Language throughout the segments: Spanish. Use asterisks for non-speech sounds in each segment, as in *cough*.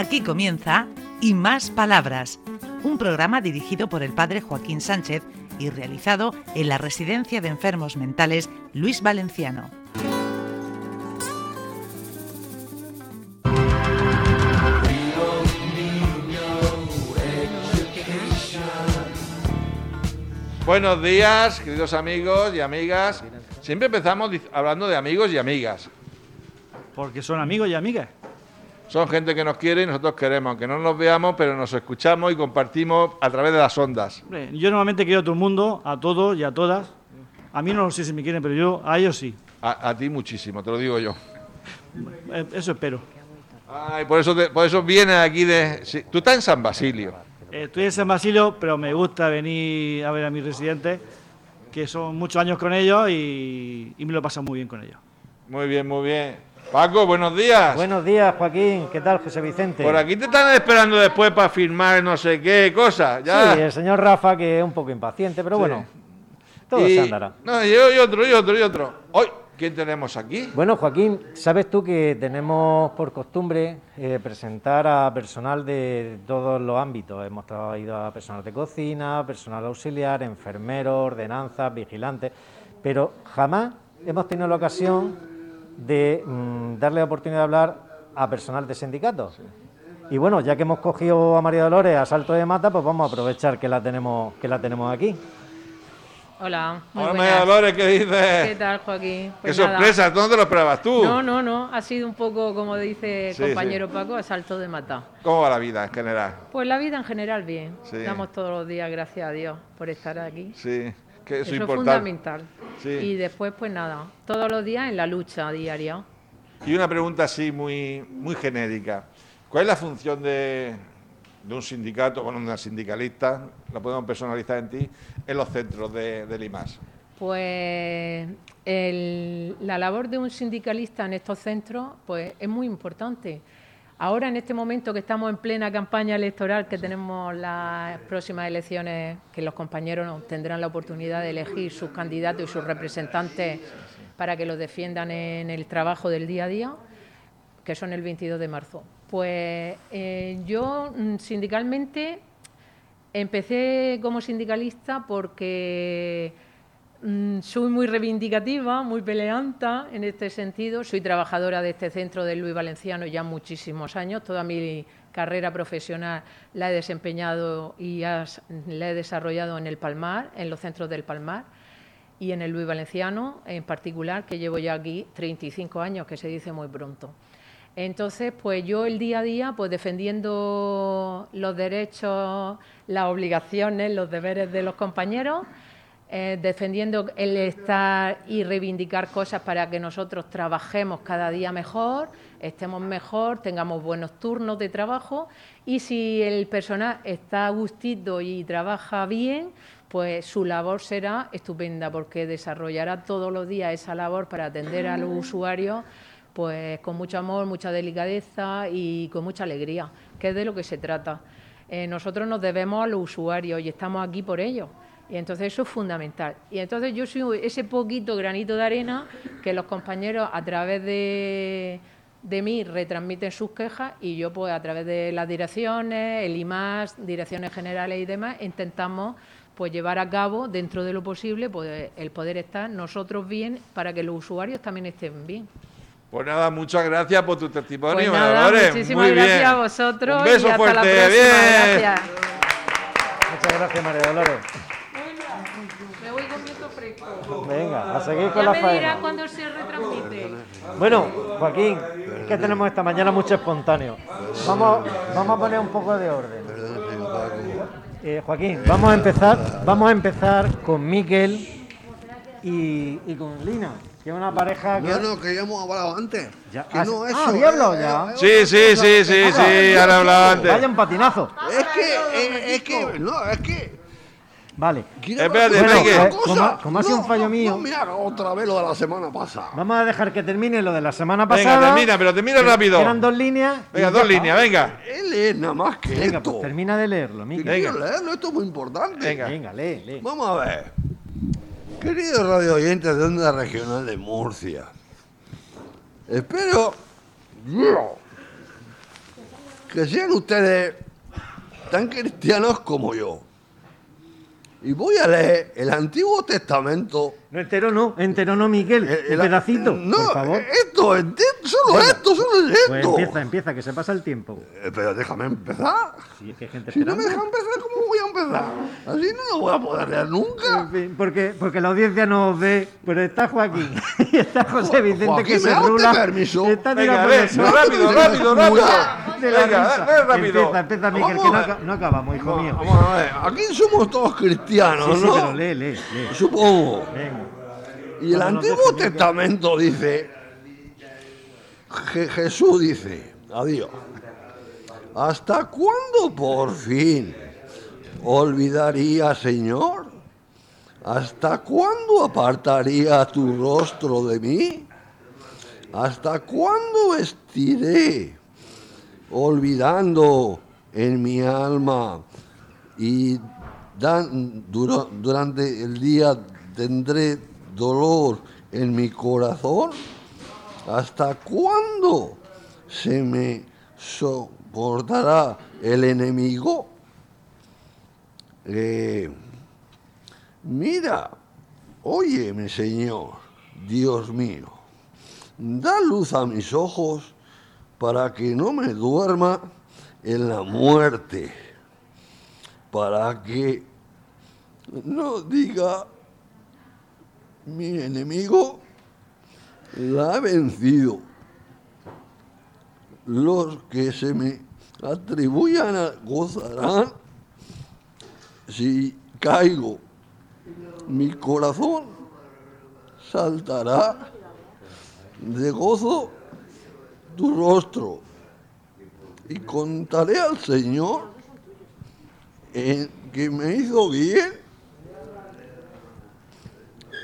Aquí comienza Y Más Palabras, un programa dirigido por el padre Joaquín Sánchez y realizado en la Residencia de Enfermos Mentales Luis Valenciano. Buenos días, queridos amigos y amigas. Siempre empezamos hablando de amigos y amigas. Porque son amigos y amigas. Son gente que nos quiere y nosotros queremos, aunque no nos veamos, pero nos escuchamos y compartimos a través de las ondas. Hombre, Yo normalmente quiero a todo el mundo, a todos y a todas. A mí no lo sé si me quieren, pero yo a ellos sí. A, a ti muchísimo, te lo digo yo. Eh, *laughs* Eso espero. Ay, por eso, te- por eso vienes aquí de... sí, Tú estás en San Basilio. Eh, Estoy en San Basilio, pero me gusta venir a ver a mis residentes, que son muchos años con ellos y, y me lo paso muy bien con ellos. Muy bien, muy bien. Paco, buenos días. Buenos días, Joaquín. ¿Qué tal, José Vicente? Por aquí te están esperando después para firmar no sé qué cosas. Ya. Sí, el señor Rafa, que es un poco impaciente, pero Sí. bueno, todo Y- se andará. No, y, y otro, y otro, y otro. Hoy, ¿quién tenemos aquí? Bueno, Joaquín, sabes tú que tenemos por costumbre eh, presentar a personal de todos los ámbitos. Hemos traído a personal de cocina, personal auxiliar, enfermeros, ordenanzas, vigilantes, pero jamás hemos tenido la ocasión de mm, darle la oportunidad de hablar a personal de sindicatos. Y bueno, ya que hemos cogido a María Dolores a salto de mata, pues vamos a aprovechar que la tenemos, que la tenemos aquí. Hola, muy Hola, buenas. María Dolores, ¿qué dices? ¿Qué tal, Joaquín? Qué Pues nada. sorpresa, ¿tú no te lo esperabas tú? No, no, no, ha sido un poco, como dice el Sí, compañero Paco, a salto de mata. ¿Cómo va la vida en general? Pues la vida en general bien. Sí. Damos todos los días gracias a Dios por estar aquí. Sí, que eso, Eso es fundamental. Sí. Y después, pues nada, todos los días en la lucha diaria. Y una pregunta así muy, muy genérica. ¿Cuál es la función de, de un sindicato, bueno, una sindicalista, la podemos personalizar en ti, en los centros de, del IMAS? Pues el- la labor de un sindicalista en estos centros pues, es muy importante. Ahora, en este momento que estamos en plena campaña electoral, que tenemos las próximas elecciones, que los compañeros tendrán la oportunidad de elegir sus candidatos y sus representantes para que los defiendan en el trabajo del día a día, que son el 22 de marzo. Pues eh, yo mm, sindicalmente Empecé como sindicalista porque mm, soy muy reivindicativa, muy peleanta en este sentido. Soy trabajadora de este centro del Luis Valenciano ya muchísimos años. Toda mi carrera profesional la he desempeñado y la he desarrollado en el Palmar, en los centros del Palmar y en el Luis Valenciano en particular, que llevo ya aquí 35 años, que se dice muy pronto. Entonces, pues yo el día a día, pues defendiendo los derechos, las obligaciones, los deberes de los compañeros, eh, defendiendo el estar y reivindicar cosas para que nosotros trabajemos cada día mejor, estemos mejor, tengamos buenos turnos de trabajo y si el personal está a gustito y trabaja bien, pues su labor será estupenda porque desarrollará todos los días esa labor para atender a los usuarios pues con mucho amor, mucha delicadeza y con mucha alegría, que es de lo que se trata. Eh, nosotros nos debemos a los usuarios y estamos aquí por ellos. Y entonces eso es fundamental. Y entonces yo soy ese poquito granito de arena que los compañeros a través de, de mí retransmiten sus quejas y yo pues a través de las direcciones, el IMAS, direcciones generales y demás, intentamos pues llevar a cabo dentro de lo posible pues, el poder estar nosotros bien para que los usuarios también estén bien. Pues nada, muchas gracias por tu testimonio, Pues María nada, Dolores. muchísimas Muy gracias bien. a vosotros Un beso y hasta fuerte, la próxima. bien. Gracias. Muchas gracias, María Dolores. Me voy con mi fresco. Venga, a seguir con Ya la me dirá cuándo se retransmite. Bueno, Joaquín, es que tenemos esta mañana mucho espontáneo. Vamos, vamos a poner un poco de orden. Eh, Joaquín, vamos a empezar, vamos a empezar con Miquel y, y con Lina, que es una pareja que. No, no, que ya hemos hablado antes. Ya- Que ah, no, ah, eso. había hablado eh, ya. eh, Sí, sí, sí, sí, sí, ahora hablaba antes. Vaya un patinazo. Es que, eh, es que, no, es que. Vale. Espérate, Bueno, como ha- como ha sido un fallo no, mío- No me haga otra vez lo de la semana pasada. Vamos a dejar que termine lo de la semana Venga, pasada. termina, pero termina rápido. Eran dos líneas. Venga, dos líneas, venga. Él es nada más que Venga, esto. pues termina de leerlo, Miquel. Venga. leerlo, esto es muy importante. Venga. Venga, lee, lee. Vamos a ver. Queridos radio oyentes de Onda Regional de Murcia, espero que sean ustedes tan cristianos como yo. Y voy a leer el Antiguo Testamento. No entero no, entero no, Miguel. Eh, un el- pedacito, No, por favor. esto, ente- solo esto, solo Pues esto. empieza, empieza, que se pasa el tiempo. Eh, pero déjame empezar. Si es que hay gente Si no me dejan empezar, ¿cómo voy a empezar? Así no lo voy a poder leer nunca. En fin, Porque, porque la audiencia no ve, pero está Joaquín *laughs* y está José Vicente Joaquín, que ¿me se rula. permiso? Está Venga, suelo. rápido, rápido, Venga, ve rápido. Empieza, empieza, Miguel, que no, no acabamos, hijo mío. Vamos a ver, aquí somos todos cristianos, Sí, sí, ¿no? pero lee, lee, lee. Supongo. Venga. Y el Antiguo Testamento dice, Je- Jesús dice, adiós, ¿hasta cuándo por fin olvidaría, Señor? ¿Hasta cuándo apartaría tu rostro de mí? ¿Hasta cuándo estiré olvidando en mi alma y dan- dura- durante el día tendré dolor en mi corazón? ¿Hasta cuándo se me soportará el enemigo? Eh, mira, óyeme Señor, Dios mío, da luz a mis ojos para que no me duerma en la muerte, para que no diga mi enemigo la ha vencido. Los que se me atribuyan a- gozarán si caigo. Mi corazón saltará de gozo tu rostro y contaré al Señor que me hizo bien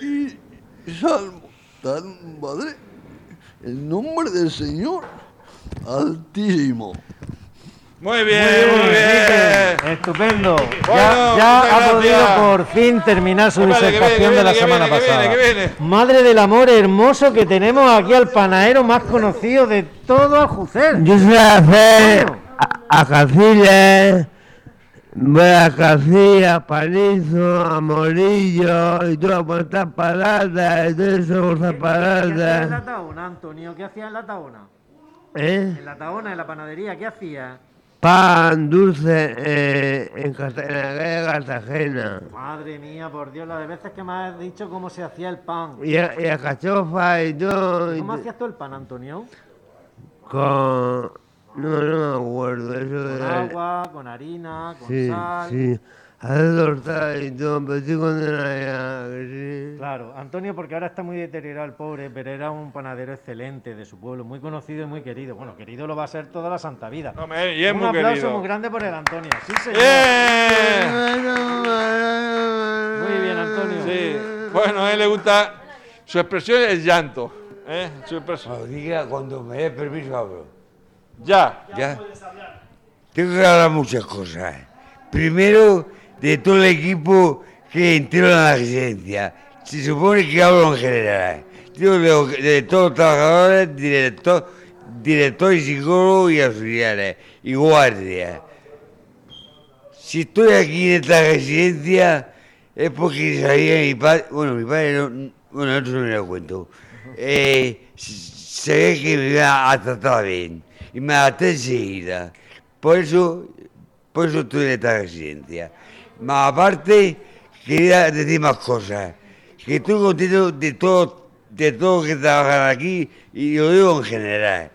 y salvo tan madre el nombre del Señor altísimo. Muy bien, muy bien. Estupendo. Bueno, ya ha podido por fin terminar su Vale, que viene, disertación de la semana viene, que pasada. viene, que viene. Madre del amor hermoso que tenemos aquí al panadero más conocido de todo Aljucer. Yo sé hacer a, a caciles, voy a caciles, palizo, amorillo y todas vuestras paradas y todo eso vuestras ¿Qué hacía en la paradas. taona, Antonio? ¿Qué hacía en la taona? ¿Eh? En la taona, en la panadería, ¿qué hacía? Pan dulce eh, en, Carta- en la calle Cartagena. Madre mía, por Dios, las veces que me has dicho cómo se hacía el pan. Y a, y a cachofa y todo. y ¿Cómo hacías tú el pan, Antonio? con. No, no me acuerdo. Eso Con de agua, con harina, con Sí, sal. sí. Hacer torta y todo, pero estoy condenado Antonio, porque ahora está muy deteriorado el pobre, pero era un panadero excelente de su pueblo, muy conocido y muy querido. Bueno, querido lo va a ser toda la santa vida. Hombre, y es un muy aplauso querido. muy grande por el Antonio. Sí, señor. ¡Bien! Muy bien, Antonio. Sí. Bueno, a él le gusta. Su expresión es llanto. ¿eh? Su expresión. Cuando diga, cuando me dé permiso hablo. Ya. ¿Ya? Tengo que hablar muchas cosas. Primero, de todo el equipo que entró en la residencia. Se supone que hablo en general. Digo de, de todos los trabajadores, director, director y psicólogo y auxiliares y guardias. Si estoy aquí en esta residencia es porque sabía mi padre, bueno, mi padre no, bueno, eso no me lo cuento. Eh, sabía que me iba a tratar bien y me adapté enseguida. Por eso, por eso estoy en esta residencia. Más aparte, quería decir más cosas. Que estoy contento de todo, de todo que trabajan aquí y lo digo en general.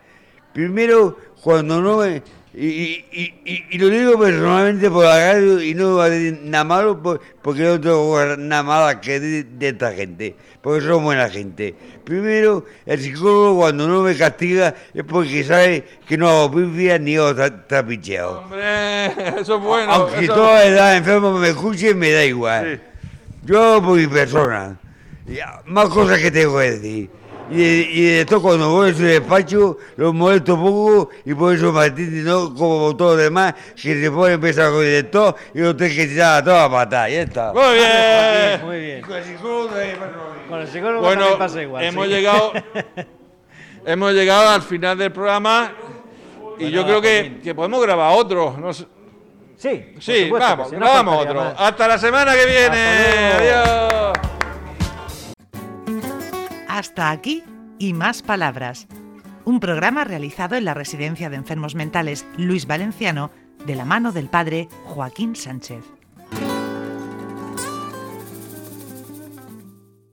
Primero, cuando no me... Y, y- y- y lo digo personalmente por la radio y no va a decir nada malo por- porque no tengo nada malo que decir de esta gente, porque son buena gente. Primero, el psicólogo cuando no me castiga es porque sabe que no hago pifias ni hago tra- trapicheos. Hombre, *laughs* eso es bueno. Aunque eso- toda edad enfermo me escuche, me da igual. Yo por mi persona. Más cosas que tengo que decir. Y de, y de esto cuando voy a su despacho los molesto poco y por eso me atienden no como todos los demás que se pueden empezar con el director y lo tengo que tirar a toda patada. Ya está. Muy bien. Muy bien. Con el psicólogo. Con el Bueno, también pasa igual. hemos sí. llegado, *laughs* hemos llegado al final del programa Y yo creo que, que podemos grabar otro. No sé- Sí, Sí, supuesto vamos, no faltaría otro. más. Hasta la semana que viene. Hasta Adiós. Hasta aquí y más palabras. Un programa realizado en la Residencia de Enfermos Mentales Luis Valenciano de la mano del padre Joaquín Sánchez.